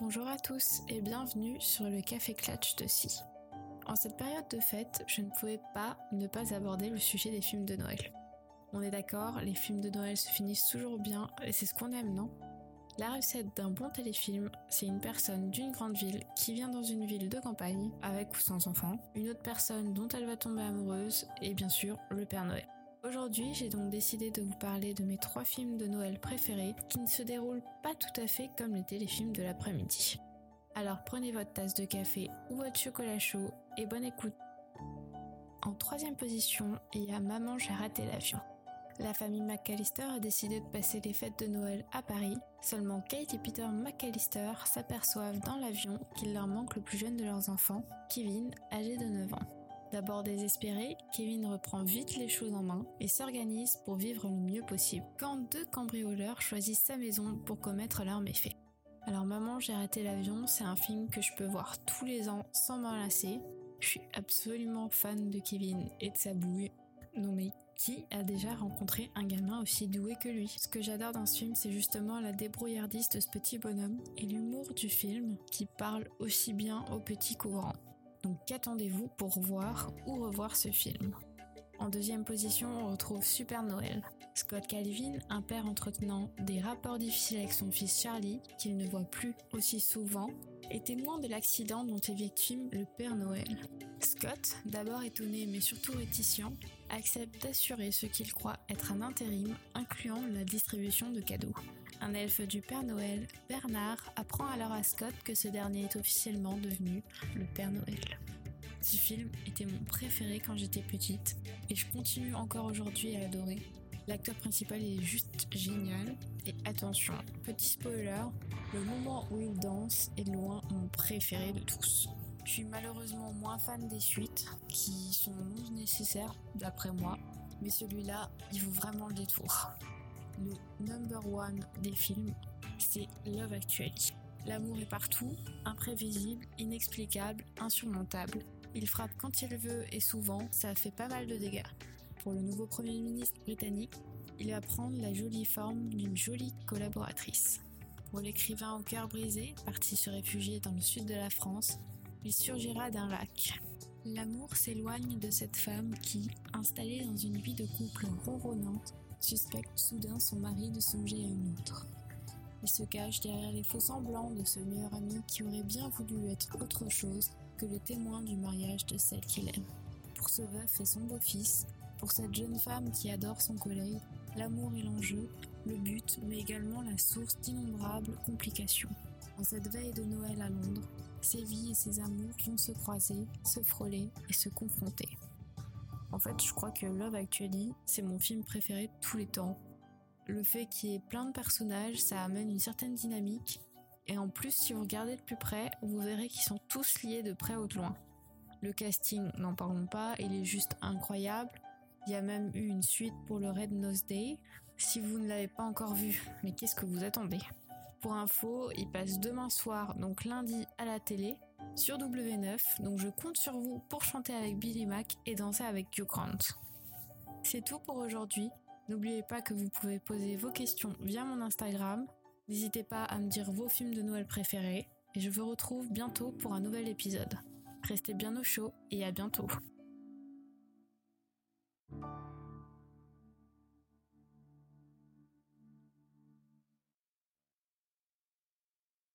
Bonjour à tous et bienvenue sur le Café Clatch de Si. En cette période de fête, je ne pouvais pas ne pas aborder le sujet des films de Noël. On est d'accord, les films de Noël se finissent toujours bien et c'est ce qu'on aime, non? La recette d'un bon téléfilm, c'est une personne d'une grande ville qui vient dans une ville de campagne, avec ou sans enfants, une autre personne dont elle va tomber amoureuse et bien sûr le Père Noël. Aujourd'hui, j'ai donc décidé de vous parler de mes trois films de Noël préférés qui ne se déroulent pas tout à fait comme les téléfilms de l'après-midi. Alors prenez votre tasse de café ou votre chocolat chaud et bonne écoute. En troisième position, il y a Maman j'ai raté l'avion. La famille McAllister a décidé de passer les fêtes de Noël à Paris. Seulement Kate et Peter McAllister s'aperçoivent dans l'avion qu'il leur manque le plus jeune de leurs enfants, Kevin, âgé de 9 ans. D'abord désespéré, Kevin reprend vite les choses en main et s'organise pour vivre le mieux possible. Quand deux cambrioleurs choisissent sa maison pour commettre leurs méfaits. Alors Maman, j'ai raté l'avion, c'est un film que je peux voir tous les ans sans m'en lasser. Je suis absolument fan de Kevin et de sa bouille. Non mais qui a déjà rencontré un gamin aussi doué que lui? Ce que j'adore dans ce film, c'est justement la débrouillardise de ce petit bonhomme et l'humour du film qui parle aussi bien aux petits qu'aux grands. Donc qu'attendez-vous pour voir ou revoir ce film? En deuxième position, on retrouve Super Noël. Scott Calvin, un père entretenant des rapports difficiles avec son fils Charlie, qu'il ne voit plus aussi souvent, est témoin de l'accident dont est victime le Père Noël. Scott, d'abord étonné mais surtout réticent, accepte d'assurer ce qu'il croit être un intérim incluant la distribution de cadeaux. Un elfe du Père Noël, Bernard, apprend alors à Scott que ce dernier est officiellement devenu le Père Noël. Ce film était mon préféré quand j'étais petite et je continue encore aujourd'hui à l'adorer. L'acteur principal est juste génial et attention, petit spoiler, le moment où il danse est loin mon préféré de tous. Je suis malheureusement moins fan des suites qui sont non nécessaires d'après moi, mais celui-là, il vaut vraiment le détour le number one des films, c'est Love Actually. L'amour est partout, imprévisible, inexplicable, insurmontable. Il frappe quand il veut et souvent, ça fait pas mal de dégâts. Pour le nouveau Premier ministre britannique, il va prendre la jolie forme d'une jolie collaboratrice. Pour l'écrivain au cœur brisé, parti se réfugier dans le sud de la France, il surgira d'un lac. L'amour s'éloigne de cette femme qui, installée dans une vie de couple ronronnante, suspecte soudain son mari de songer à une autre. Il se cache derrière les faux semblants de ce meilleur ami qui aurait bien voulu être autre chose que le témoin du mariage de celle qu'il aime. Pour ce veuf et son beau-fils, pour cette jeune femme qui adore son collègue, l'amour est l'enjeu, le but, mais également la source d'innombrables complications. En cette veille de Noël à Londres, ses vies et ses amours vont se croiser, se frôler et se confronter. En fait, je crois que Love Actually, c'est mon film préféré de tous les temps. Le fait qu'il y ait plein de personnages, ça amène une certaine dynamique. Et en plus, si vous regardez de plus près, vous verrez qu'ils sont tous liés de près ou de loin. Le casting, n'en parlons pas, il est juste incroyable. Il y a même eu une suite pour le Red Nose Day. Si vous ne l'avez pas encore vu, mais qu'est-ce que vous attendez? Pour info, il passe demain soir, donc lundi, à la télé sur W9, donc je compte sur vous pour chanter avec Billy Mac et danser avec Hugh Grant. C'est tout pour aujourd'hui. N'oubliez pas que vous pouvez poser vos questions via mon Instagram. N'hésitez pas à me dire vos films de Noël préférés et je vous retrouve bientôt pour un nouvel épisode. Restez bien au chaud et à bientôt.